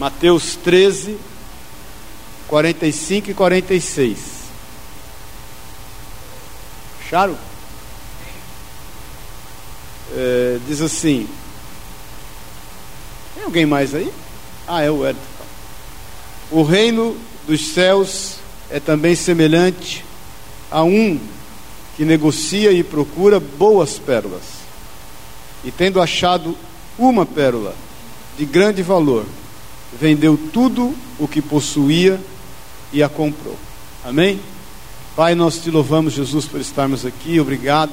Mateus 13, 45 e 46. Acharam? É, diz assim: Tem alguém mais aí? Ah, é o Edson. O reino dos céus é também semelhante a um que negocia e procura boas pérolas. E tendo achado uma pérola de grande valor, vendeu tudo o que possuía e a comprou. Amém? Pai, nós te louvamos, Jesus, por estarmos aqui, obrigado.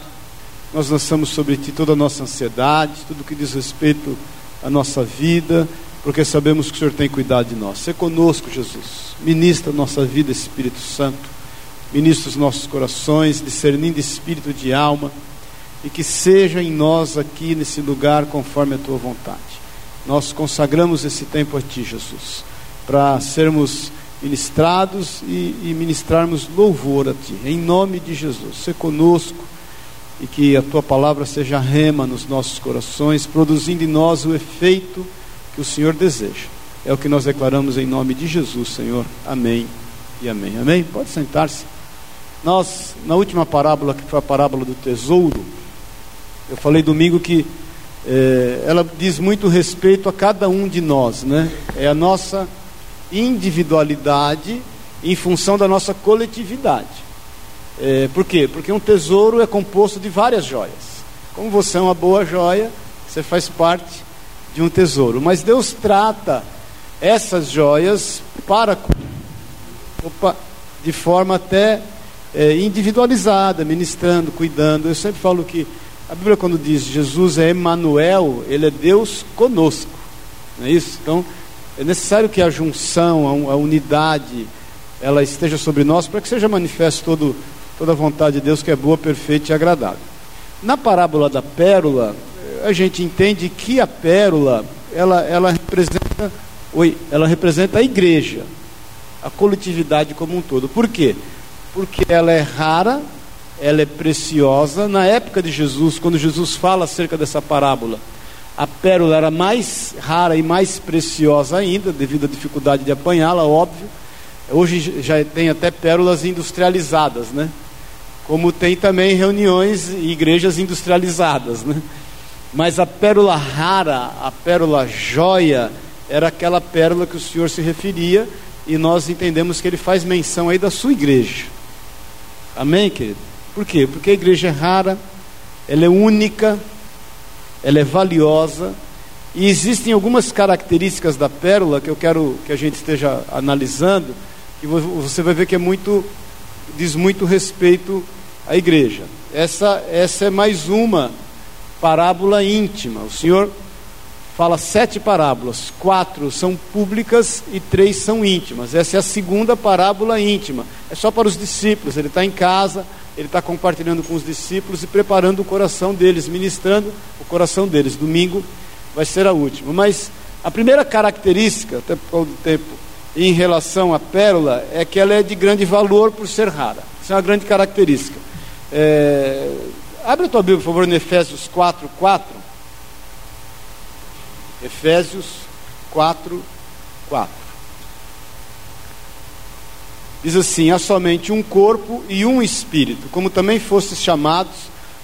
Nós lançamos sobre ti toda a nossa ansiedade, tudo que diz respeito à nossa vida, porque sabemos que o Senhor tem cuidado de nós. Se conosco, Jesus. Ministra a nossa vida, Espírito Santo. Ministra os nossos corações, discernindo espírito de alma, e que seja em nós aqui nesse lugar conforme a tua vontade. Nós consagramos esse tempo a Ti, Jesus, para sermos ministrados e, e, ministrarmos louvor a Ti, em nome de Jesus. Se conosco e que a Tua palavra seja rema nos nossos corações, produzindo em nós o efeito que o Senhor deseja. É o que nós declaramos em nome de Jesus, Senhor. Amém e amém. Amém? Pode sentar-se. Nós, na última parábola, que foi a parábola do tesouro, eu falei domingo que é, ela diz muito respeito a cada um de nós, né? É a nossa individualidade em função da nossa coletividade. É, por quê? Porque um tesouro é composto de várias joias. Como você é uma boa joia, você faz parte de um tesouro. Mas Deus trata essas joias para opa, de forma até é, individualizada, ministrando, cuidando. Eu sempre falo que a Bíblia, quando diz Jesus é Emmanuel, ele é Deus conosco, não é isso? Então, é necessário que a junção, a, unidade, ela esteja sobre nós para que seja manifesto todo, toda a vontade de Deus que é boa, perfeita e agradável. Na parábola da pérola, a gente entende que a pérola, ela, ela representa, oi, ela representa a igreja, a coletividade como um todo. Por quê? Porque ela é rara, ela é preciosa. Na época de Jesus, quando Jesus fala acerca dessa parábola, a pérola era mais rara e mais preciosa ainda, devido à dificuldade de apanhá-la, óbvio. Hoje já tem até pérolas industrializadas, né? Como tem também reuniões e igrejas industrializadas, né? Mas a pérola rara, a pérola joia, era aquela pérola que o Senhor se referia, e nós entendemos que ele faz menção aí da sua igreja. Amém, querido? Por quê? Porque a igreja é rara, ela é única, ela é valiosa, e existem algumas características da pérola que eu quero que a gente esteja analisando, que você vai ver que é muito, diz muito respeito à igreja. Essa, essa é mais uma parábola íntima. O Senhor fala sete parábolas, quatro são públicas e três são íntimas. Essa é a segunda parábola íntima. É só para os discípulos. Ele está em casa, ele está compartilhando com os discípulos e preparando o coração deles, ministrando o coração deles. Domingo vai ser a última. Mas a primeira característica, até por causa do tempo, em relação à pérola, é que ela é de grande valor por ser rara. Isso é uma grande característica. É... Abre a tua Bíblia, por favor, em Efésios 4, 4. Efésios 4, 4. Diz assim: há somente um corpo e um espírito, como também fostes chamados,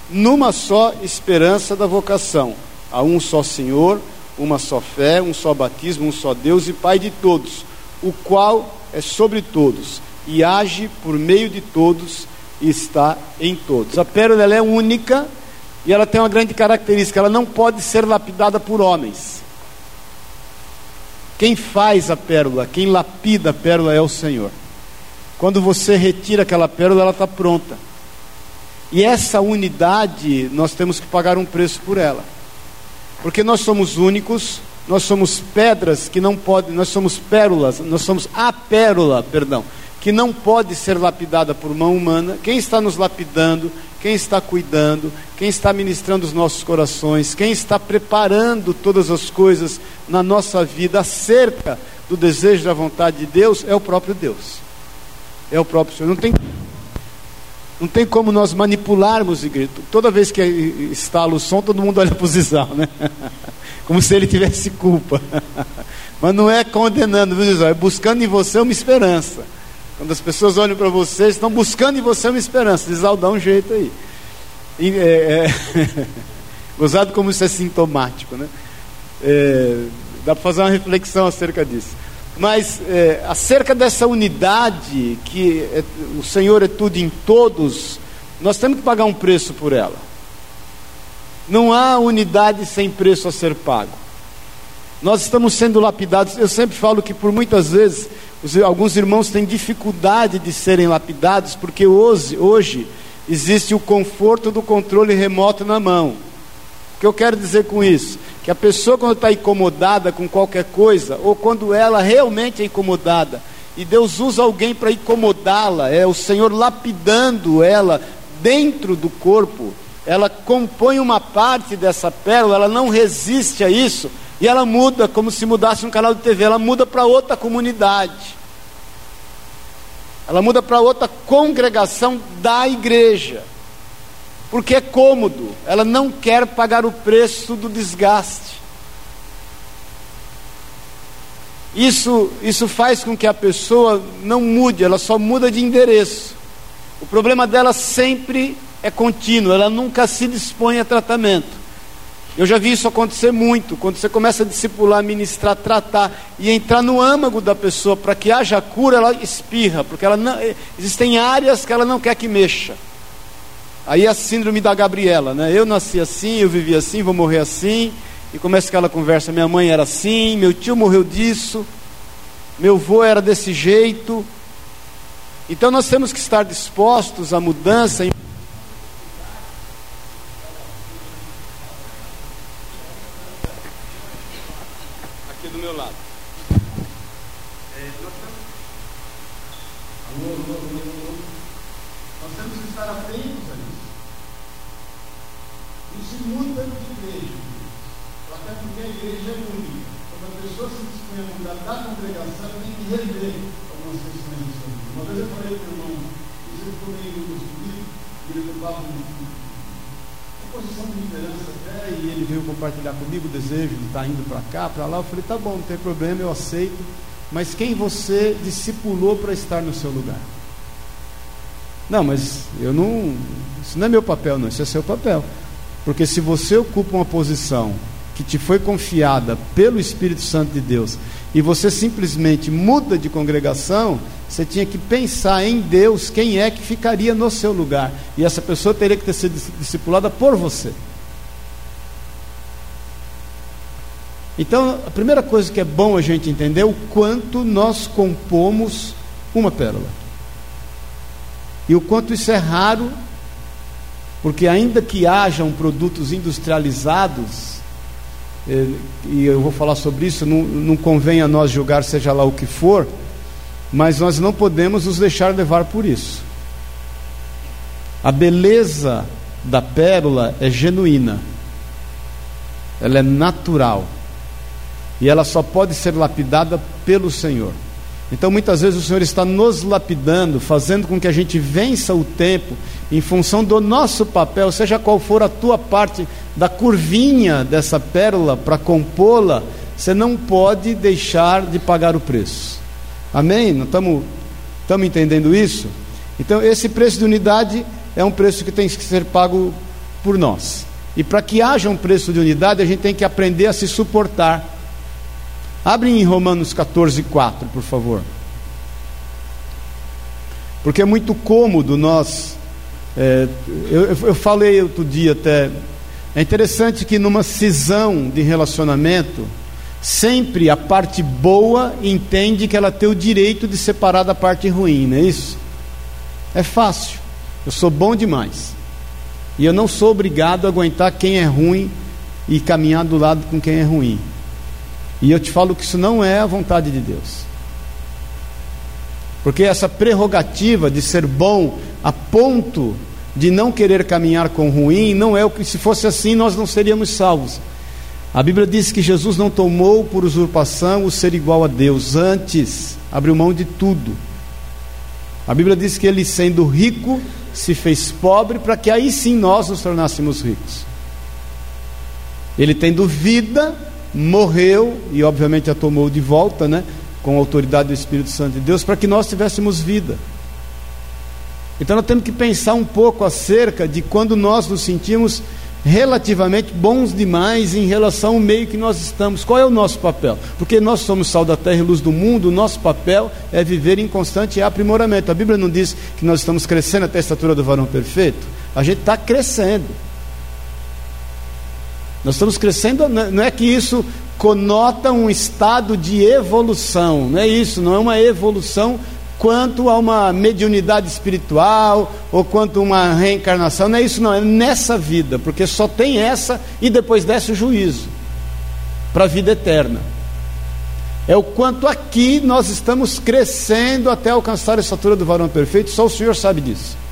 numa só esperança da vocação. Há um só Senhor, uma só fé, um só batismo, um só Deus e Pai de todos, o qual é sobre todos e age por meio de todos e está em todos. A pérola é única e ela tem uma grande característica: ela não pode ser lapidada por homens. Quem faz a pérola, quem lapida a pérola é o Senhor. Quando você retira aquela pérola, ela está pronta. E essa unidade, nós temos que pagar um preço por ela. Porque nós somos únicos, nós somos pedras que não podem, nós somos pérolas, nós somos a pérola, perdão, que não pode ser lapidada por mão humana. Quem está nos lapidando, quem está cuidando, quem está ministrando os nossos corações, quem está preparando todas as coisas na nossa vida acerca do desejo da vontade de Deus é o próprio Deus é o próprio Senhor. Não tem, não tem como nós manipularmos igreja. Toda vez que estala o som, todo mundo olha para o sisal, né? como se ele tivesse culpa. Mas não é condenando, viu, é buscando em você uma esperança. Quando as pessoas olham para você, estão buscando em você uma esperança. Diz, dá um jeito aí. E, é, é... Gozado como isso é sintomático, né? É, dá para fazer uma reflexão acerca disso. Mas é, acerca dessa unidade, que é, o Senhor é tudo em todos, nós temos que pagar um preço por ela. Não há unidade sem preço a ser pago. Nós estamos sendo lapidados. Eu sempre falo que por muitas vezes os, alguns irmãos têm dificuldade de serem lapidados porque hoje, hoje existe o conforto do controle remoto na mão. O que eu quero dizer com isso? Que a pessoa, quando está incomodada com qualquer coisa, ou quando ela realmente é incomodada, e Deus usa alguém para incomodá-la, é o Senhor lapidando ela dentro do corpo, ela compõe uma parte dessa pérola, ela não resiste a isso, e ela muda, como se mudasse um canal de TV, ela muda para outra comunidade. Ela muda para outra congregação da igreja. Porque é cômodo, ela não quer pagar o preço do desgaste. Isso, isso faz com que a pessoa não mude, ela só muda de endereço. O problema dela sempre é contínuo, ela nunca se dispõe a tratamento. Eu já vi isso acontecer muito, quando você começa a discipular, ministrar, tratar e entrar no âmago da pessoa para que haja cura, ela espirra, porque ela não, existem áreas que ela não quer que mexa. Aí é a síndrome da Gabriela, né? Eu nasci assim, eu vivi assim, vou morrer assim. E começa aquela conversa: minha mãe era assim, meu tio morreu disso, meu avô era desse jeito. Então nós temos que estar dispostos à mudança. compartilhar comigo o estar indo para cá, para lá. Eu falei, tá bom, não tem problema, eu aceito. Mas quem você discipulou para estar no seu lugar? Não, mas eu não. Isso não é meu papel, não, isso é seu papel. Porque se você ocupa uma posição que te foi confiada pelo Espírito Santo de Deus e você simplesmente muda de congregação, você tinha que pensar em Deus quem é que ficaria no seu lugar. E essa pessoa teria que ter sido discipulada por você. Então, a primeira coisa que é bom a gente entender é o quanto nós compomos uma pérola. E o quanto isso é raro, porque ainda que hajam produtos industrializados, eh, e eu vou falar sobre isso, não, não convém a nós julgar seja lá o que for, mas nós não podemos nos deixar levar por isso. A beleza da pérola é genuína, ela é natural e ela só pode ser lapidada pelo Senhor. Então muitas vezes o Senhor está nos lapidando, fazendo com que a gente vença o tempo em função do nosso papel, seja qual for a tua parte da curvinha dessa pérola para compô-la, você não pode deixar de pagar o preço. Amém? Não estamos entendendo isso? Então esse preço de unidade é um preço que tem que ser pago por nós. E para que haja um preço de unidade, a gente tem que aprender a se suportar Abre em Romanos 14, 4, por favor. Porque é muito cômodo nós. É, eu, eu falei outro dia até. É interessante que numa cisão de relacionamento, sempre a parte boa entende que ela tem o direito de separar da parte ruim, não é isso? É fácil. Eu sou bom demais. E eu não sou obrigado a aguentar quem é ruim e caminhar do lado com quem é ruim. E eu te falo que isso não é a vontade de Deus. Porque essa prerrogativa de ser bom a ponto de não querer caminhar com ruim, não é o que se fosse assim nós não seríamos salvos. A Bíblia diz que Jesus não tomou por usurpação o ser igual a Deus, antes abriu mão de tudo. A Bíblia diz que ele, sendo rico, se fez pobre para que aí sim nós nos tornássemos ricos. Ele tendo vida, morreu e obviamente a tomou de volta, né, com a autoridade do Espírito Santo de Deus, para que nós tivéssemos vida. Então nós temos que pensar um pouco acerca de quando nós nos sentimos relativamente bons demais em relação ao meio que nós estamos. Qual é o nosso papel? Porque nós somos sal da terra e luz do mundo, o nosso papel é viver em constante aprimoramento. A Bíblia não diz que nós estamos crescendo até a estatura do varão perfeito? A gente está crescendo. Nós estamos crescendo, não é que isso conota um estado de evolução, não é isso, não é uma evolução quanto a uma mediunidade espiritual ou quanto a uma reencarnação, não é isso, não, é nessa vida, porque só tem essa e depois desce o juízo para a vida eterna. É o quanto aqui nós estamos crescendo até alcançar a estatura do varão perfeito, só o Senhor sabe disso.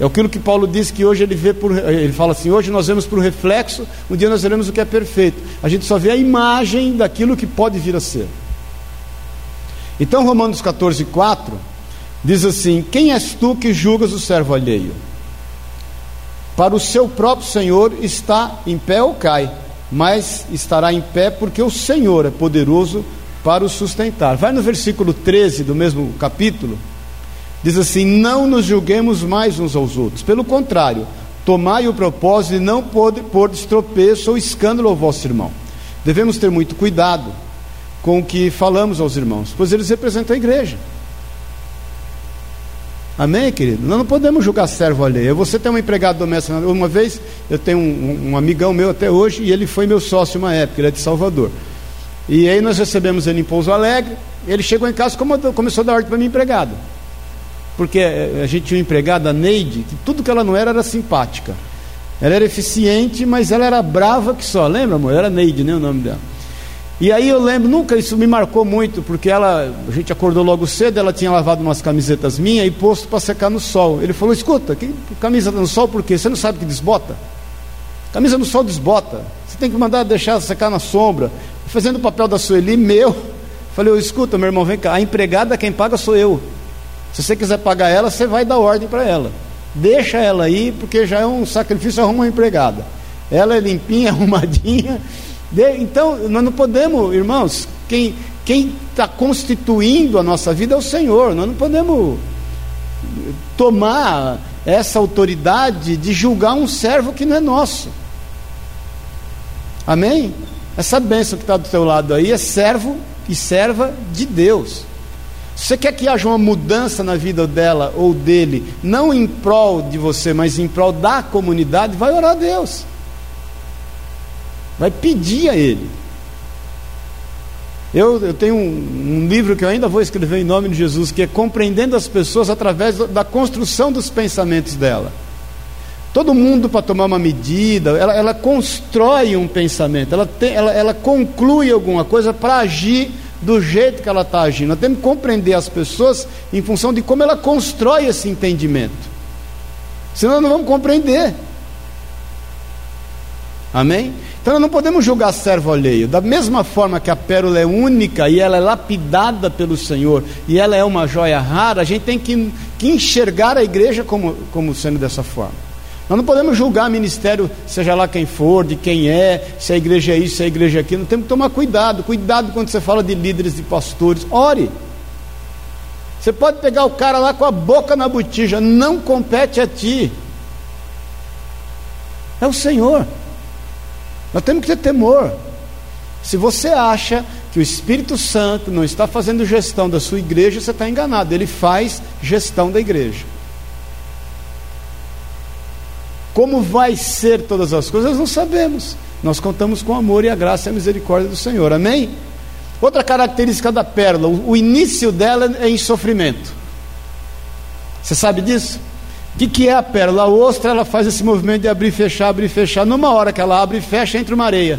É aquilo que Paulo diz que hoje ele vê por, ele fala assim, hoje nós vemos por reflexo, um dia nós veremos o que é perfeito. A gente só vê a imagem daquilo que pode vir a ser. Então Romanos 14, 4 diz assim: Quem és tu que julgas o servo alheio? Para o seu próprio Senhor está em pé ou cai, mas estará em pé porque o Senhor é poderoso para o sustentar. Vai no versículo 13 do mesmo capítulo, diz assim: Não nos julguemos mais uns aos outros, pelo contrário, tomai o propósito de não pôr, pôr estropeço ou escândalo ao vosso irmão. Devemos ter muito cuidado com o que falamos aos irmãos, pois eles representam a igreja. Amém, querido? Nós não podemos julgar servo alheio. Você tem um empregado doméstico. Uma vez, eu tenho um, um, amigão meu até hoje, e ele foi meu sócio uma época, ele é de Salvador. E aí nós recebemos ele em Pouso Alegre, ele chegou em casa e começou a dar ordem para minha empregada. Porque eh, a gente tinha uma empregada, a Neide, que tudo que ela não era era simpática. Ela era eficiente, mas ela era brava que só. Lembra, amor? Era Neide, né, o nome dela. E aí eu lembro, nunca isso me marcou muito, porque ela, a gente acordou logo cedo, ela tinha lavado umas camisetas minhas e posto para secar no sol. Ele falou: "Escuta, que camisa no sol por quê? Você não sabe que desbota? Camisa no sol desbota. Você tem que mandar deixar secar na sombra." Fazendo o papel da Sueli meu. Falei: "Escuta, meu irmão, vem cá, a empregada quem paga sou eu. Se você quiser pagar ela, você vai dar ordem para ela. Deixa ela aí, porque já é um sacrifício arrumar uma empregada. Ela é limpinha, arrumadinha, então, nós não podemos, irmãos, quem está constituindo a nossa vida é o Senhor, nós não podemos tomar essa autoridade de julgar um servo que não é nosso. Amém? Essa bênção que está do teu lado aí é servo e serva de Deus. Você quer que haja uma mudança na vida dela ou dele, não em prol de você, mas em prol da comunidade, vai orar a Deus vai pedir a Ele. Eu, eu tenho um, um, livro que eu ainda vou escrever em nome de Jesus, que é Compreendendo as Pessoas através da construção dos pensamentos dela. Todo mundo, para tomar uma medida, ela, ela constrói um pensamento, ela, tem, ela, ela conclui alguma coisa para agir do jeito que ela está agindo. Nós temos que compreender as pessoas em função de como ela constrói esse entendimento. Senão não vamos compreender. Amém? Então nós não podemos julgar servo alheio. Da mesma forma que a pérola é única e ela é lapidada pelo Senhor e ela é uma joia rara, a gente tem que, que enxergar a igreja como, como sendo dessa forma. Nós não podemos julgar ministério, seja lá quem for, de quem é, se a igreja é isso, se a igreja é aquilo. Nós temos que tomar cuidado. Cuidado quando você fala de líderes, de pastores. Ore. Você pode pegar o cara lá com a boca na botija, não compete a ti. É o Senhor. Nós temos que ter temor. Se você acha que o Espírito Santo não está fazendo gestão da sua igreja, você está enganado. Ele faz gestão da igreja. Como vai ser todas as coisas, não sabemos. Nós contamos com o amor e a graça e a misericórdia do Senhor. Amém? Outra característica da pérola, o início dela é em sofrimento. Você sabe disso? O que, é a pérola? A ostra ela faz esse movimento de abrir e fechar, abrir e fechar. Numa hora que ela abre e fecha, entra uma areia.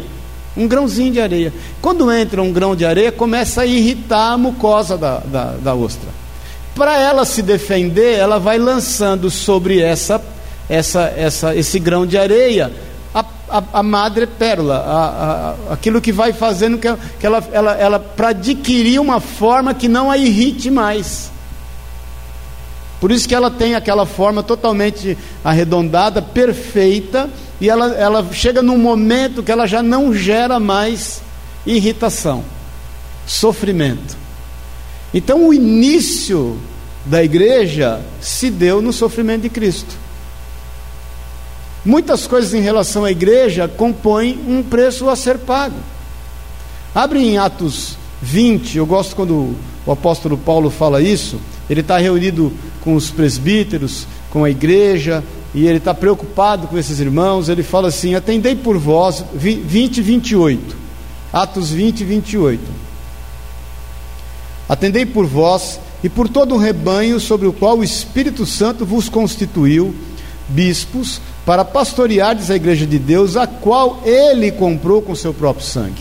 Um grãozinho de areia. Quando entra um grão de areia, começa a irritar a mucosa da, da, da ostra. Para ela se defender, ela vai lançando sobre essa, essa, essa, esse grão de areia a, a, a madre pérola, a, a, aquilo que vai fazendo que, que ela, ela, ela para adquirir uma forma que não a irrite mais. Por isso que ela tem aquela forma totalmente arredondada, perfeita, e ela, ela chega num momento que ela já não gera mais irritação, sofrimento. Então o início da igreja se deu no sofrimento de Cristo. Muitas coisas em relação à igreja compõem um preço a ser pago. Abre em Atos 20, eu gosto quando o apóstolo Paulo fala isso. Ele está reunido com os presbíteros, com a igreja, e ele está preocupado com esses irmãos. Ele fala assim: Atendei por vós, 20 e 28. Atos 20 e 28. Atendei por vós e por todo o rebanho sobre o qual o Espírito Santo vos constituiu, bispos, para pastoreardes a igreja de Deus, a qual ele comprou com seu próprio sangue.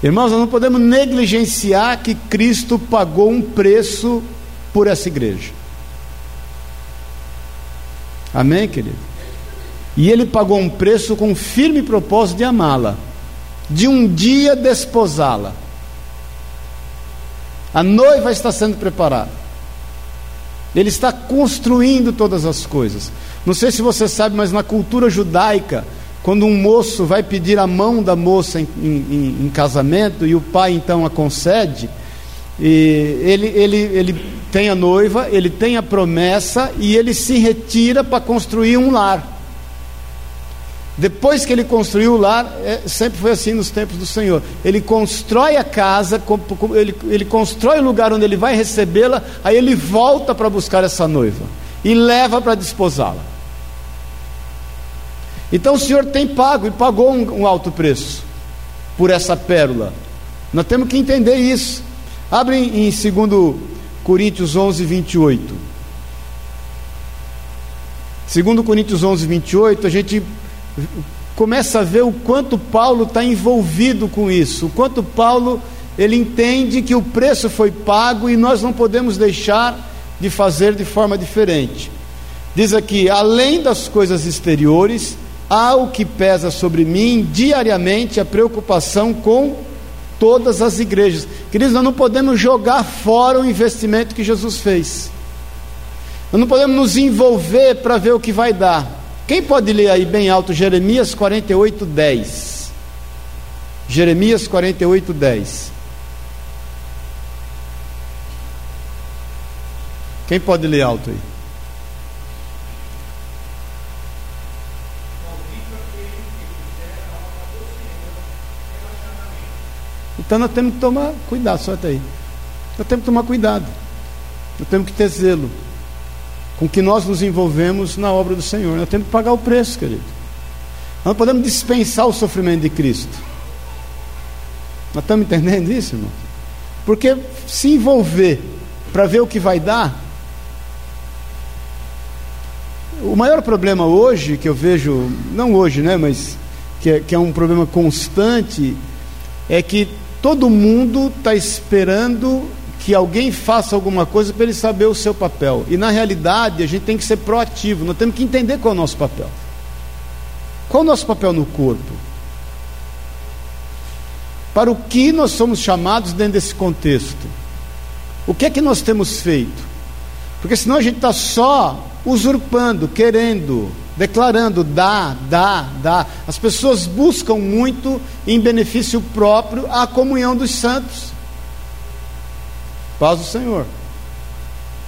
Irmãos, nós não podemos negligenciar que Cristo pagou um preço por essa igreja. Amém, querido? E ele pagou um preço com firme propósito de amá-la, de um dia desposá-la. A noiva está sendo preparada. Ele está construindo todas as coisas. Não sei se você sabe, mas na cultura judaica, quando um moço vai pedir a mão da moça em, em, em casamento e o pai então a concede, ele, ele, ele tem a noiva, ele tem a promessa e ele se retira para construir um lar. Depois que ele construiu o lar, é, sempre foi assim nos tempos do Senhor. Ele constrói a casa, ele, ele constrói o lugar onde ele vai recebê-la, aí ele volta para buscar essa noiva e leva para desposá-la. Então o Senhor tem pago e pagou um, um alto preço por essa pérola. Nós temos que entender isso. Abre em 2 Coríntios 11, 28. 2 Coríntios 11, 28, a gente começa a ver o quanto Paulo está envolvido com isso, o quanto Paulo ele entende que o preço foi pago e nós não podemos deixar de fazer de forma diferente. Diz aqui: além das coisas exteriores, há o que pesa sobre mim diariamente a preocupação com todas as igrejas. Queridos, nós não podemos jogar fora o investimento que Jesus fez. Nós não podemos nos envolver para ver o que vai dar. Quem pode ler aí bem alto Jeremias 48, 10? Jeremias 48, 10. Quem pode ler alto aí? Então nós temos que tomar cuidado, só até aí. Nós temos que tomar cuidado. Nós temos que ter zelo com que nós nos envolvemos na obra do Senhor. Nós temos que pagar o preço, querido. Nós não podemos dispensar o sofrimento de Cristo. Nós estamos entendendo isso, irmão? Porque se envolver para ver o que vai dar. O maior problema hoje que eu vejo, não hoje, né, mas que é, que é um problema constante, é que Todo mundo está esperando que alguém faça alguma coisa para ele saber o seu papel. E na realidade, a gente tem que ser proativo, nós temos que entender qual é o nosso papel. Qual é o nosso papel no corpo? Para o que nós somos chamados dentro desse contexto? O que é que nós temos feito? Porque senão a gente está só usurpando, querendo, declarando: dá, dá, dá. As pessoas buscam muito em benefício próprio a comunhão dos santos. Paz do Senhor.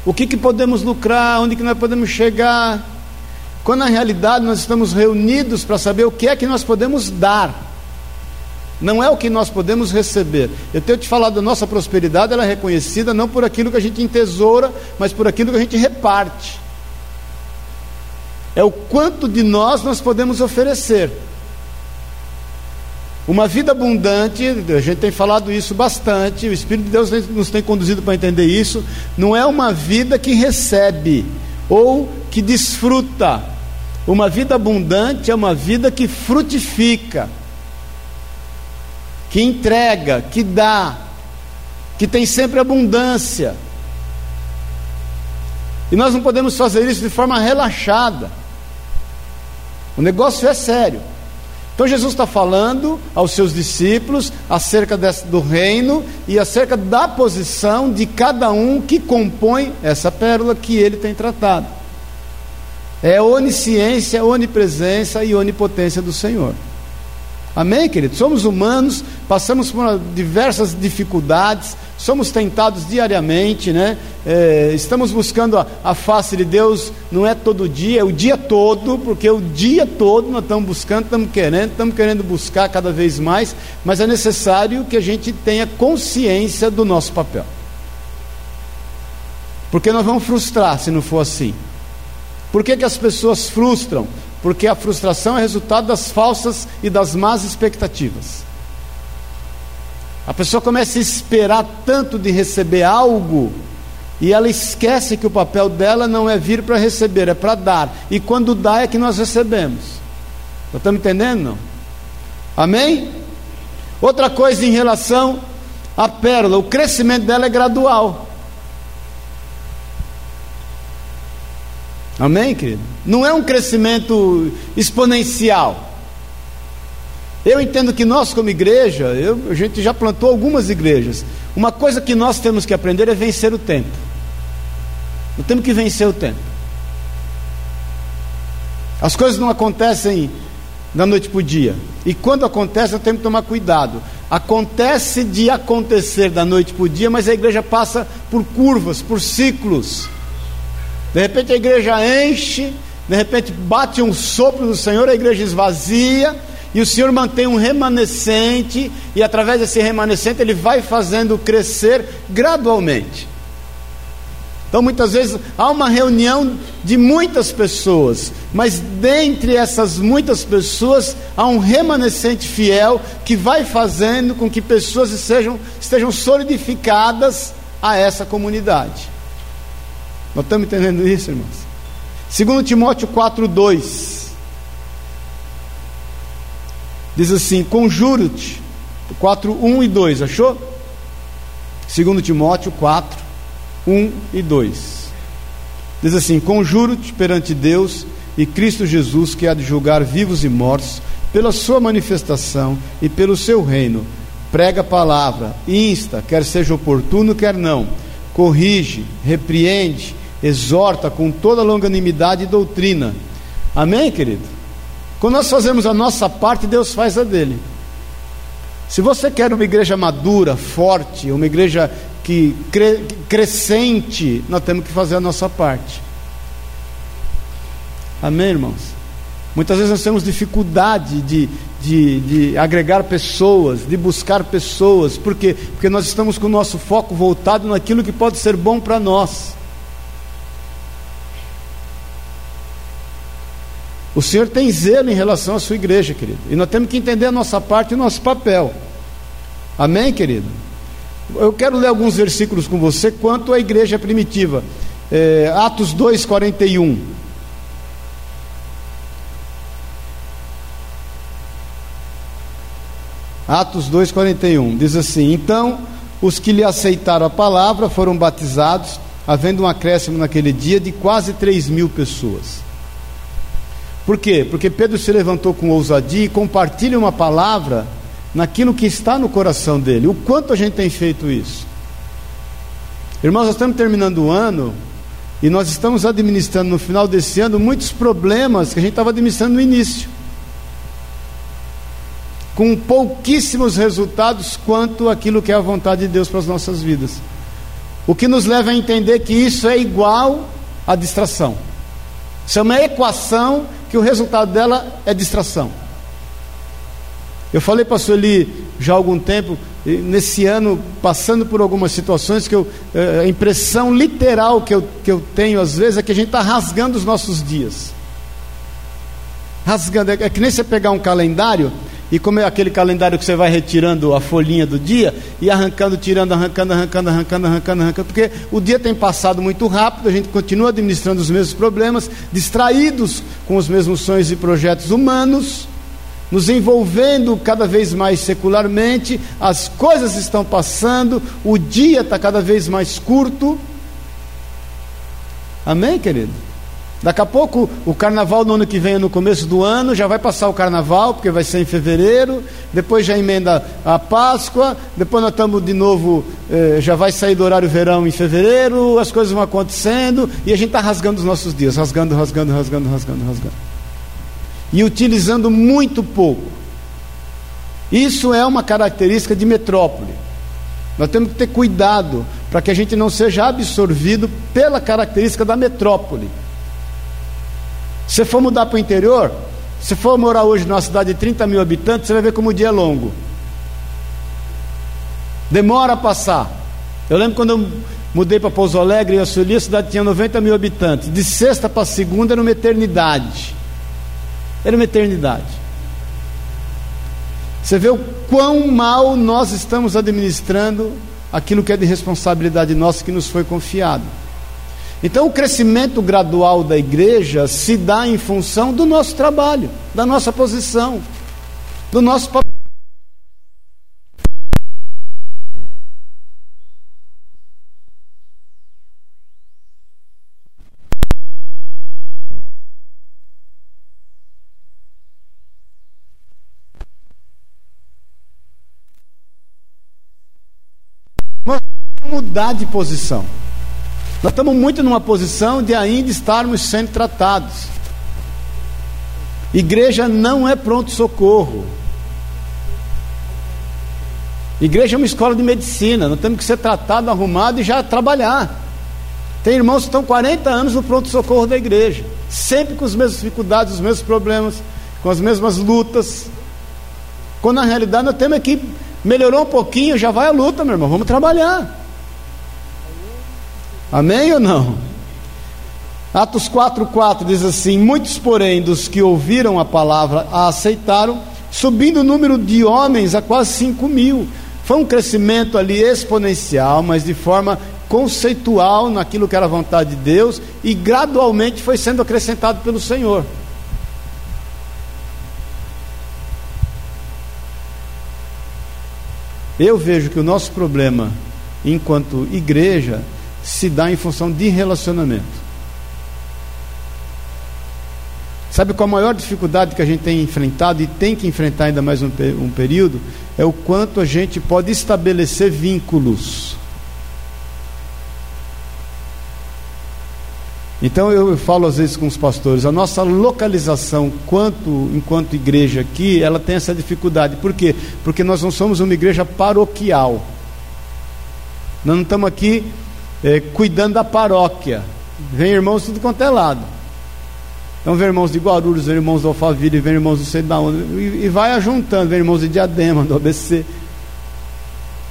O que, que podemos lucrar? Onde que nós podemos chegar? Quando na realidade nós estamos reunidos para saber o que é que nós podemos dar. Não é o que nós podemos receber. Eu tenho te falado da nossa prosperidade, ela é reconhecida não por aquilo que a gente entesoura, mas por aquilo que a gente reparte é o quanto de nós nós podemos oferecer. Uma vida abundante, a gente tem falado isso bastante, o Espírito de Deus nos tem conduzido para entender isso, não é uma vida que recebe ou que desfruta. Uma vida abundante é uma vida que frutifica, que entrega, que dá, que tem sempre abundância. E nós não podemos fazer isso de forma relaxada. O negócio é sério. Então Jesus está falando aos seus discípulos acerca desse, do reino e acerca da posição de cada um que compõe essa pérola que ele tem tratado. É onisciência, onipresença e onipotência do Senhor. Amém, querido? Somos humanos, passamos por diversas dificuldades, somos tentados diariamente, né? É, estamos buscando a, a, face de Deus, não é todo dia, é o dia todo, porque o dia todo nós estamos buscando, estamos querendo, estamos querendo buscar cada vez mais, mas é necessário que a gente tenha consciência do nosso papel. Porque nós vamos frustrar se não for assim. Por que, que as pessoas frustram? porque a frustração é resultado das falsas e das más expectativas. A pessoa começa a esperar tanto de receber algo e ela esquece que o papel dela não é vir para receber, é para dar. E quando dá é que nós recebemos. Estamos entendendo? Não? Amém? Outra coisa em relação à pérola, o crescimento dela é gradual. Amém, querido? Não é um crescimento exponencial. Eu entendo que nós, como igreja, eu, a gente já plantou algumas igrejas. Uma coisa que nós temos que aprender é vencer o tempo. Nós temos que vencer o tempo. As coisas não acontecem da noite para o dia. E quando acontece, nós temos que tomar cuidado. Acontece de acontecer da noite para o dia, mas a igreja passa por curvas, por ciclos. De repente a igreja enche, de repente bate um sopro do Senhor, a igreja esvazia, e o Senhor mantém um remanescente, e através desse remanescente ele vai fazendo crescer gradualmente. Então muitas vezes há uma reunião de muitas pessoas, mas dentre essas muitas pessoas há um remanescente fiel que vai fazendo com que pessoas sejam, estejam solidificadas a essa comunidade. Nós estamos entendendo isso, irmãos? Segundo Timóteo 4:2 diz assim: Conjuro-te 4, 1 e 2, achou? Segundo Timóteo 4, 1 e 2. Diz assim: Conjuro-te perante Deus e Cristo Jesus, que há de julgar vivos e mortos, pela sua manifestação e pelo seu reino. Prega a palavra, insta, quer seja oportuno, quer não, corrige, repreende, exorta com toda longanimidade e doutrina. Amém, querido? Quando nós fazemos a nossa parte, Deus faz a dele. Se você quer uma igreja madura, forte, uma igreja que cre crescente, nós temos que fazer a nossa parte. Amém, irmãos? Muitas vezes nós temos dificuldade de, de, de, agregar pessoas, de buscar pessoas, por quê? Porque nós estamos com o nosso foco voltado naquilo que pode ser bom para nós. O Senhor tem zelo em relação à sua igreja, querido. E nós temos que entender a nossa parte e o nosso papel. Amém, querido? Eu quero ler alguns versículos com você quanto à igreja primitiva. É, Atos 2, 41. Atos 2, 41. Diz assim: Então os que lhe aceitaram a palavra foram batizados, havendo um acréscimo naquele dia de quase 3 mil pessoas. Por quê? Porque Pedro se levantou com ousadia e compartilha uma palavra naquilo que está no coração dele. O quanto a gente tem feito isso? Irmãos, nós estamos terminando o ano e nós estamos administrando no final desse ano muitos problemas que a gente estava administrando no início. Com pouquíssimos resultados quanto aquilo que é a vontade de Deus para as nossas vidas. O que nos leva a entender que isso é igual à distração. Isso é uma equação que o resultado dela é distração. Eu falei para a Sueli já há algum tempo, nesse ano, passando por algumas situações, que eu, é, a impressão literal que eu, que eu tenho às vezes é que a gente está rasgando os nossos dias. Rasgando, é, é que nem você pegar um calendário e como é aquele calendário que você vai retirando a folhinha do dia e arrancando, tirando, arrancando, arrancando, arrancando, arrancando, arrancando, porque o dia tem passado muito rápido, a gente continua administrando os mesmos problemas, distraídos com os mesmos sonhos e projetos humanos, nos envolvendo cada vez mais secularmente, as coisas estão passando, o dia está cada vez mais curto. Amém, querido? Daqui a pouco o carnaval no ano que vem no começo do ano, já vai passar o carnaval, porque vai ser em fevereiro, depois já emenda a Páscoa, depois nós estamos de novo, eh, já vai sair do horário verão em fevereiro, as coisas vão acontecendo, e a gente está rasgando os nossos dias, rasgando, rasgando, rasgando, rasgando, rasgando. E utilizando muito pouco. Isso é uma característica de metrópole. Nós temos que ter cuidado para que a gente não seja absorvido pela característica da metrópole. Se for mudar para o interior, se for morar hoje numa cidade de 30 mil habitantes, você vai ver como o dia é longo. Demora a passar. Eu lembro quando eu mudei para Pouso Alegre, a Sueli, a cidade tinha 90 mil habitantes. De sexta para segunda era uma eternidade. Era uma eternidade. Você vê o quão mal nós estamos administrando aquilo que é de responsabilidade nossa que nos foi confiado. Então, o crescimento gradual da igreja se dá em função do nosso trabalho, da nossa posição, do nosso papel. mudar de posição. Nós estamos muito numa posição de ainda estarmos sendo tratados. Igreja não é pronto-socorro. Igreja é uma escola de medicina. Nós temos que ser tratado, arrumado e já trabalhar. Tem irmãos que estão 40 anos no pronto-socorro da igreja, sempre com as mesmas dificuldades, os mesmos problemas, com as mesmas lutas. Quando na realidade nós temos que melhorou um pouquinho, já vai a luta, meu irmão. Vamos trabalhar. Amém ou não? Atos 4,4 diz assim: Muitos, porém, dos que ouviram a palavra a aceitaram, subindo o número de homens a quase 5 mil. Foi um crescimento ali exponencial, mas de forma conceitual naquilo que era a vontade de Deus e gradualmente foi sendo acrescentado pelo Senhor. Eu vejo que o nosso problema, enquanto igreja, se dá em função de relacionamento. Sabe qual a maior dificuldade que a gente tem enfrentado e tem que enfrentar ainda mais um, um período? É o quanto a gente pode estabelecer vínculos. Então eu, falo às vezes com os pastores, a nossa localização quanto, enquanto igreja aqui, ela tem essa dificuldade. Por quê? Porque nós não somos uma igreja paroquial. Nós não estamos aqui é, cuidando da paróquia. Vem irmãos tudo quanto é lado. Então vem irmãos de Guarulhos, vem irmãos do Alphaville, vem irmãos do sei da onde, e, e vai ajuntando, vem irmãos de Diadema, do ABC.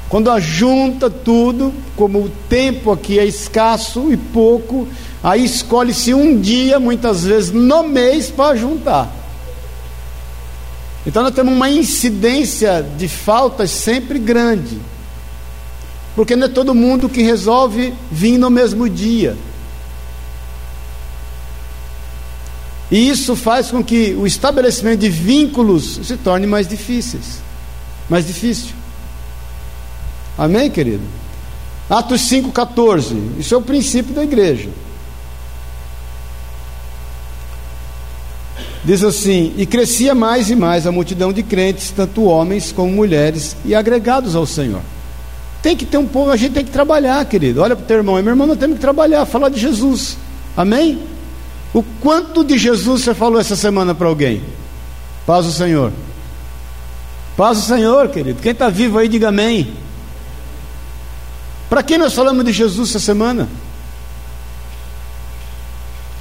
Quando ajunta tudo, como o tempo aqui é escasso e pouco, aí escolhe-se um dia, muitas vezes no mês, para juntar. Então nós temos uma incidência de faltas sempre grande. Porque não é todo mundo que resolve vir no mesmo dia. E isso faz com que o estabelecimento de vínculos se torne mais difíceis. Mais difícil. Amém, querido? Atos 5,14. Isso é o princípio da igreja. Diz assim: E crescia mais e mais a multidão de crentes, tanto homens como mulheres, e agregados ao Senhor. Tem que ter um pouco, a gente tem que trabalhar, querido. Olha para o teu irmão, meu irmão, nós temos que trabalhar, falar de Jesus. Amém? O quanto de Jesus você falou essa semana para alguém? Paz o Senhor. Paz o Senhor, querido. Quem está vivo aí, diga amém. Para quem nós falamos de Jesus essa semana?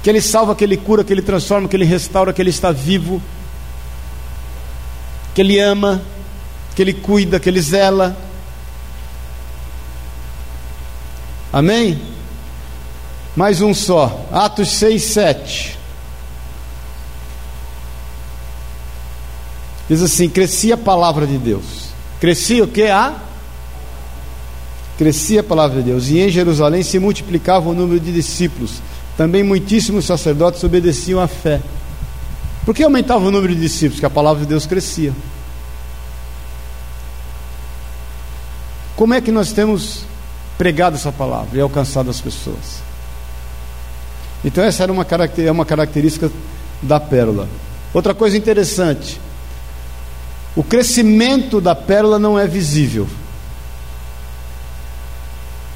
Que Ele salva, que Ele cura, que Ele transforma, que Ele restaura, que Ele está vivo, que Ele ama, que Ele cuida, que Ele zela. Amém? Mais um só. Atos 6, 7. Diz assim: crescia a palavra de Deus. Crescia o que? A? Crescia a palavra de Deus. E em Jerusalém se multiplicava o número de discípulos. Também muitíssimos sacerdotes obedeciam à fé. Por que aumentava o número de discípulos? Porque a palavra de Deus crescia. Como é que nós temos pregado essa palavra e alcançado as pessoas. Então, essa era uma, é uma característica da pérola. Outra coisa interessante: o crescimento da pérola não é visível.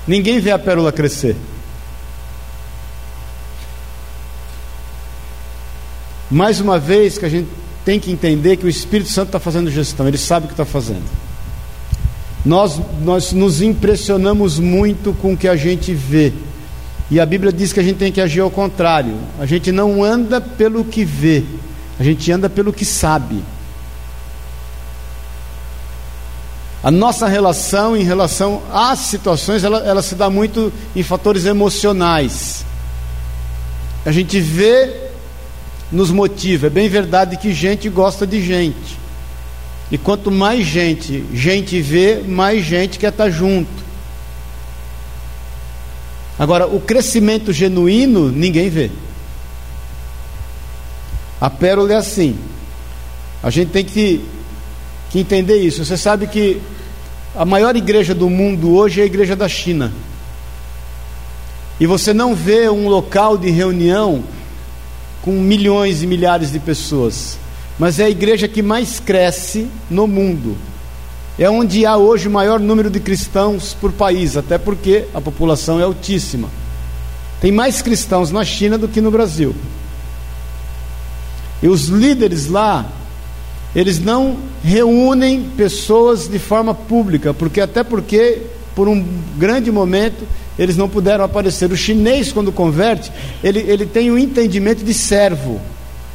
Ninguém vê a pérola crescer. Mais uma vez que a gente tem que entender que o Espírito Santo está fazendo gestão, ele sabe o que está fazendo. Nós, nós nos impressionamos muito com o que a gente vê. E a Bíblia diz que a gente tem que agir ao contrário. A gente não anda pelo que vê, a gente anda pelo que sabe. A nossa relação em relação às situações, ela, ela se dá muito em fatores emocionais. A gente vê nos motiva. É bem verdade que gente gosta de gente. E quanto mais gente, gente vê, mais gente quer estar junto. Agora, o crescimento genuíno, ninguém vê. A pérola é assim. A gente tem que, que entender isso. Você sabe que a maior igreja do mundo hoje é a igreja da China. E você não vê um local de reunião com milhões e milhares de pessoas, mas é a igreja que mais cresce no mundo. É onde há hoje o maior número de cristãos por país, até porque a população é altíssima. Tem mais cristãos na China do que no Brasil. E os líderes lá, eles não reúnem pessoas de forma pública, porque até porque por um grande momento eles não puderam aparecer. O chinês, quando converte, ele, ele tem um entendimento de servo.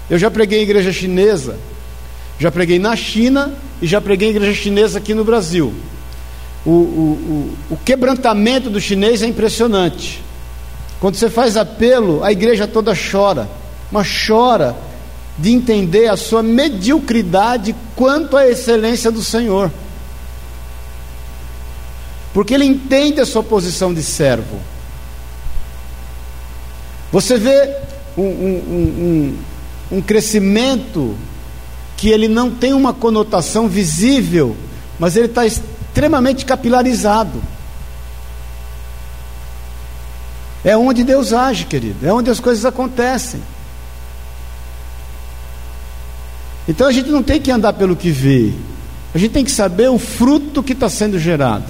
Eu já preguei em igreja chinesa, já preguei na China e já preguei em igreja chinesa aqui no Brasil. O, o, o, o quebrantamento do chinês é impressionante. Quando você faz apelo, a igreja toda chora, mas chora de entender a sua mediocridade quanto à excelência do Senhor porque ele entende a sua posição de servo. Você vê um, um, um, um crescimento que ele não tem uma conotação visível, mas ele está extremamente capilarizado. É onde Deus age, querido, é onde as coisas acontecem. Então a gente não tem que andar pelo que vê, a gente tem que saber o fruto que está sendo gerado.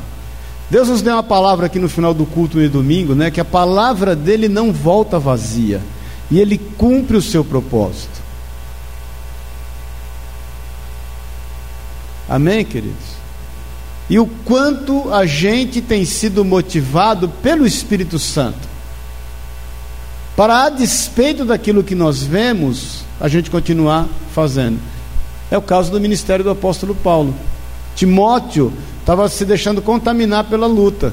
Deus nos deu uma palavra aqui no final do culto de domingo, né? Que a palavra dele não volta vazia e ele cumpre o seu propósito. Amém, queridos? E o quanto a gente tem sido motivado pelo Espírito Santo para a despeito daquilo que nós vemos, a gente continuar fazendo. É o caso do ministério do apóstolo Paulo. Timóteo estava se deixando contaminar pela luta.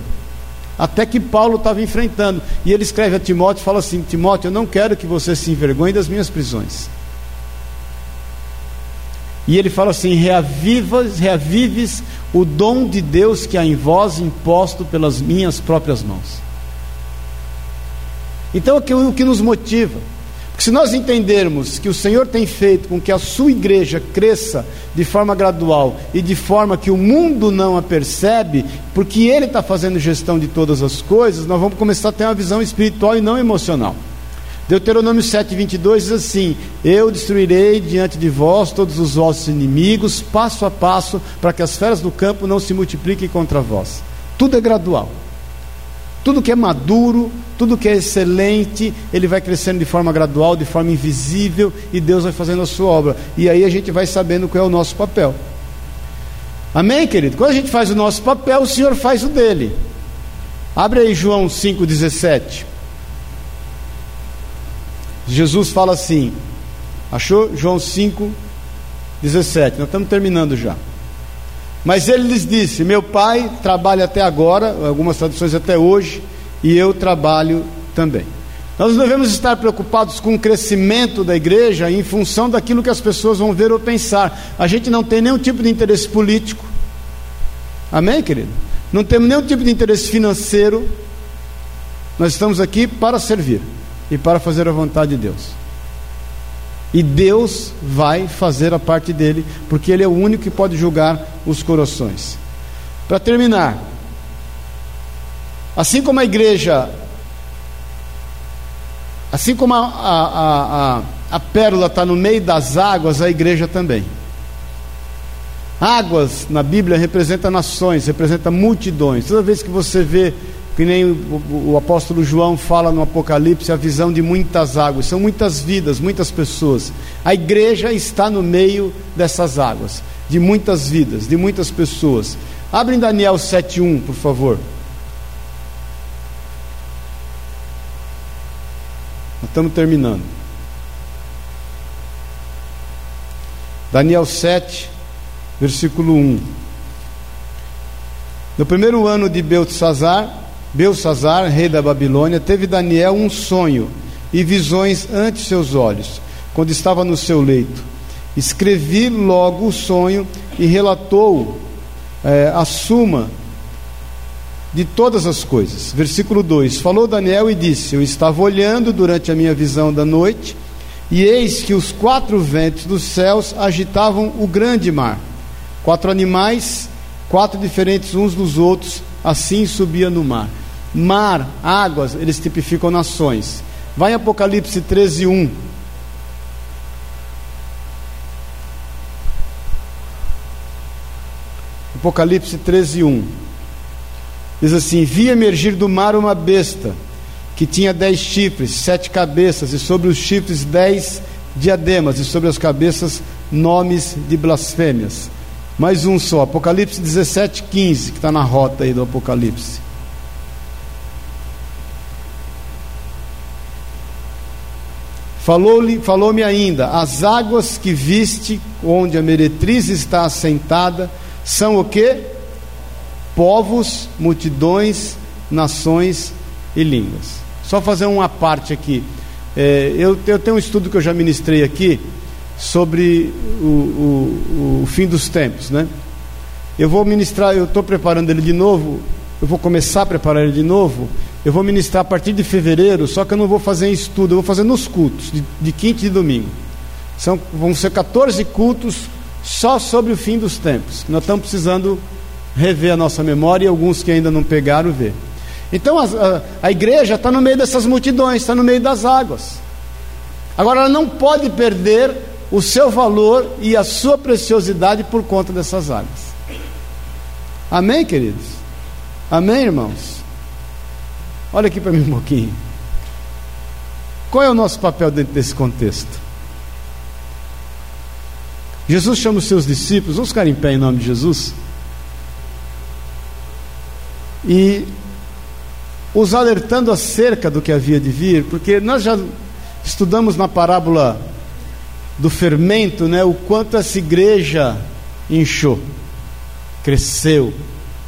Até que Paulo estava enfrentando. E ele escreve a Timóteo e fala assim: Timóteo, eu não quero que você se envergonhe das minhas prisões. E ele fala assim: reavivas, reavives o dom de Deus que há em vós, imposto pelas minhas próprias mãos. Então, o que, o que nos motiva? Se nós entendermos que o Senhor tem feito com que a sua igreja cresça de forma gradual e de forma que o mundo não a percebe, porque Ele está fazendo gestão de todas as coisas, nós vamos começar a ter uma visão espiritual e não emocional. Deuteronômio 7,22 diz assim: Eu destruirei diante de vós todos os vossos inimigos, passo a passo, para que as feras do campo não se multipliquem contra vós. Tudo é gradual. Tudo que é maduro, tudo que é excelente, ele vai crescendo de forma gradual, de forma invisível, e Deus vai fazendo a sua obra. E aí a gente vai sabendo qual é o nosso papel. Amém, querido? Quando a gente faz o nosso papel, o Senhor faz o dele. Abre aí João 5,17. Jesus fala assim. Achou? João 5, 17. Nós estamos terminando já. Mas ele lhes disse: Meu pai trabalha até agora, algumas traduções até hoje, e eu trabalho também. Nós devemos estar preocupados com o crescimento da igreja em função daquilo que as pessoas vão ver ou pensar. A gente não tem nenhum tipo de interesse político. Amém, querido? Não temos nenhum tipo de interesse financeiro. Nós estamos aqui para servir e para fazer a vontade de Deus. E Deus vai fazer a parte dele, porque Ele é o único que pode julgar os corações. Para terminar, assim como a igreja Assim como a, a, a, a pérola está no meio das águas, a igreja também. Águas na Bíblia representa nações, representa multidões. Toda vez que você vê, que nem o, o, apóstolo João fala no Apocalipse, a visão de muitas águas, são muitas vidas, muitas pessoas. A igreja está no meio dessas águas, de muitas vidas, de muitas pessoas. Abre Daniel 7,1, por favor. Estamos terminando. Daniel 7, versículo 1. No primeiro ano de Beltesazar, Belsazar, rei da Babilônia, teve Daniel um sonho e visões ante seus olhos, quando estava no seu leito. Escrevi logo o sonho e relatou é, a suma de todas as coisas. Versículo 2: Falou Daniel e disse: Eu estava olhando durante a minha visão da noite, e eis que os quatro ventos dos céus agitavam o grande mar. Quatro animais, quatro diferentes uns dos outros, assim subia no mar. Mar, águas, eles tipificam nações. Vai em Apocalipse 13, 1. Apocalipse 13, 1. Diz assim: Vi emergir do mar uma besta, que tinha dez chifres, sete cabeças, e sobre os chifres dez diademas, e sobre as cabeças nomes de blasfêmias. Mais um só, Apocalipse 17, 15, que está na rota aí do Apocalipse. Falou-me falou ainda: as águas que viste, onde a meretriz está assentada, são o que? povos, multidões, nações e línguas. Só fazer uma parte aqui. É, eu, eu, tenho um estudo que eu já ministrei aqui sobre o, o, o fim dos tempos, né? Eu vou ministrar, eu estou preparando ele de novo, eu vou começar a preparar ele de novo. Eu vou ministrar a partir de fevereiro, só que eu não vou fazer em estudo, eu vou fazer nos cultos, de, de quinta e de domingo. São, vão ser 14 cultos só sobre o fim dos tempos. Nós estamos precisando rever a nossa memória e alguns que ainda não pegaram, ver. Então a, a, a igreja está no meio dessas multidões, está no meio das águas. Agora ela não pode perder o seu valor e a sua preciosidade por conta dessas águas. Amém, queridos? Amém, irmãos? Olha aqui para mim um pouquinho. Qual é o nosso papel dentro desse contexto? Jesus chama os seus discípulos, vamos ficar em pé em nome de Jesus e os alertando acerca do que havia de vir, porque nós já estudamos na parábola do fermento, né, o quanto essa igreja inchou, cresceu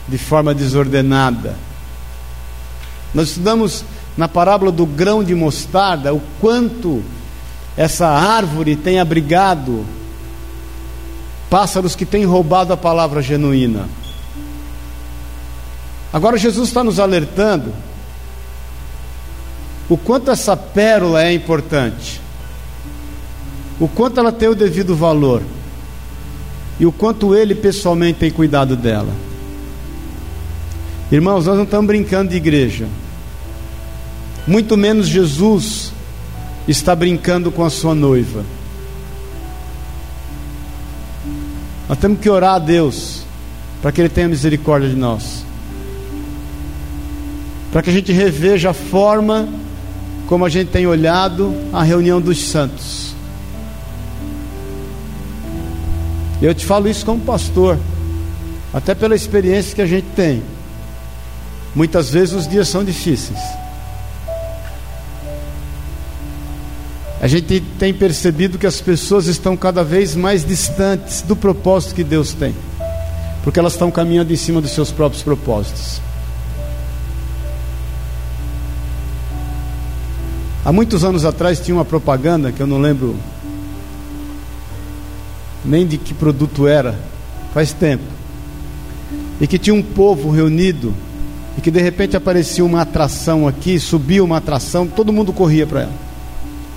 de forma desordenada. Nós estudamos na parábola do grão de mostarda o quanto essa árvore tem abrigado pássaros que têm roubado a palavra genuína. Agora Jesus está nos alertando o quanto essa pérola é importante, o quanto ela tem o devido valor e o quanto ele pessoalmente tem cuidado dela. Irmãos, nós não estamos brincando de igreja, muito menos Jesus está brincando com a sua noiva. Nós temos que orar a Deus para que Ele tenha misericórdia de nós para que a gente reveja a forma como a gente tem olhado a reunião dos santos. Eu te falo isso como pastor, até pela experiência que a gente tem. Muitas vezes os dias são difíceis. A gente tem percebido que as pessoas estão cada vez mais distantes do propósito que Deus tem, porque elas estão caminhando em cima dos seus próprios propósitos. Há muitos anos atrás tinha uma propaganda que eu não lembro nem de que produto era, faz tempo. E que tinha um povo reunido e que de repente aparecia uma atração aqui, subia uma atração, todo mundo corria para ela.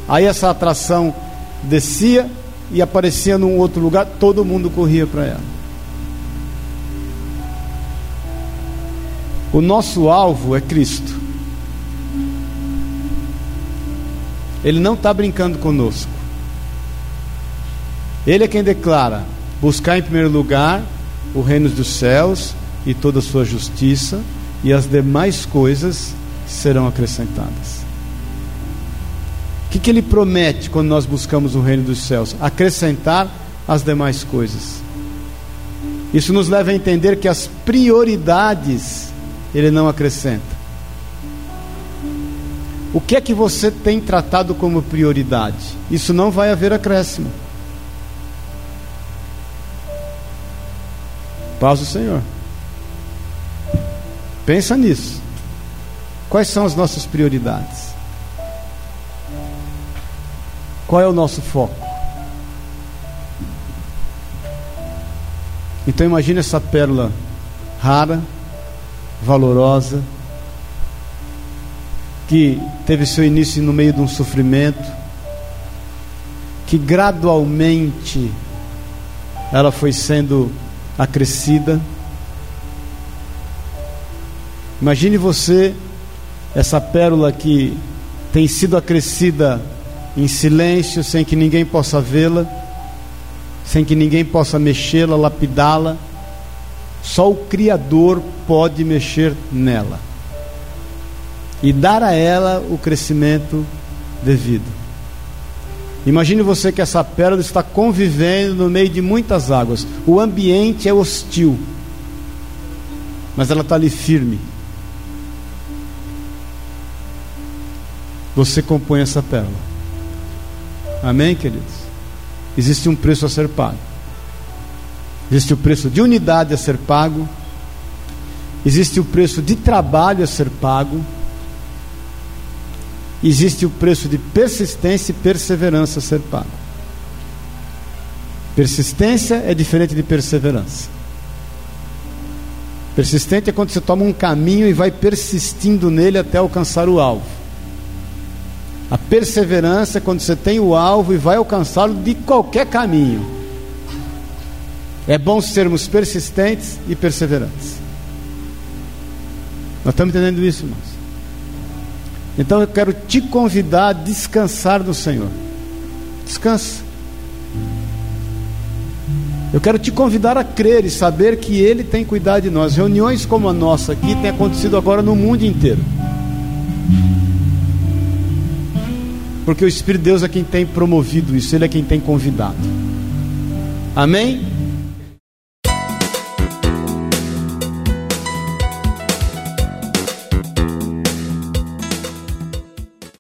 Aí essa atração descia e aparecia num outro lugar, todo mundo corria para ela. O nosso alvo é Cristo. Ele não está brincando conosco. Ele é quem declara: buscar em primeiro lugar o reino dos céus e toda a sua justiça, e as demais coisas serão acrescentadas. O que, que ele promete quando nós buscamos o reino dos céus? Acrescentar as demais coisas. Isso nos leva a entender que as prioridades ele não acrescenta. O que é que você tem tratado como prioridade? Isso não vai haver acréscimo. Paz do Senhor. Pensa nisso. Quais são as nossas prioridades? Qual é o nosso foco? Então imagine essa pérola rara, valorosa, que teve seu início no meio de um sofrimento, que gradualmente ela foi sendo acrescida. Imagine você, essa pérola que tem sido acrescida em silêncio, sem que ninguém possa vê-la, sem que ninguém possa mexê-la, lapidá-la. Só o Criador pode mexer nela e dar a ela o crescimento devido. Imagine você que essa pérola está convivendo no meio de muitas águas. O ambiente é hostil, mas ela está ali firme. Você compõe essa pérola. Amém, queridos? Existe um preço a ser pago. Existe o preço de unidade a ser pago. Existe o preço de trabalho a ser pago existe o preço de persistência e perseverança a ser pago. Persistência é diferente de perseverança. Persistente é quando você toma um caminho e vai persistindo nele até alcançar o alvo. A perseverança é quando você tem o alvo e vai alcançá-lo de qualquer caminho. É bom sermos persistentes e perseverantes. Nós estamos entendendo isso, irmãos. Então eu quero te convidar a descansar no Senhor. Descansa. Eu quero te convidar a crer e saber que Ele tem cuidado de nós. Reuniões como a nossa aqui têm acontecido agora no mundo inteiro. Porque o Espírito de Deus é quem tem promovido isso, Ele é quem tem convidado. Amém?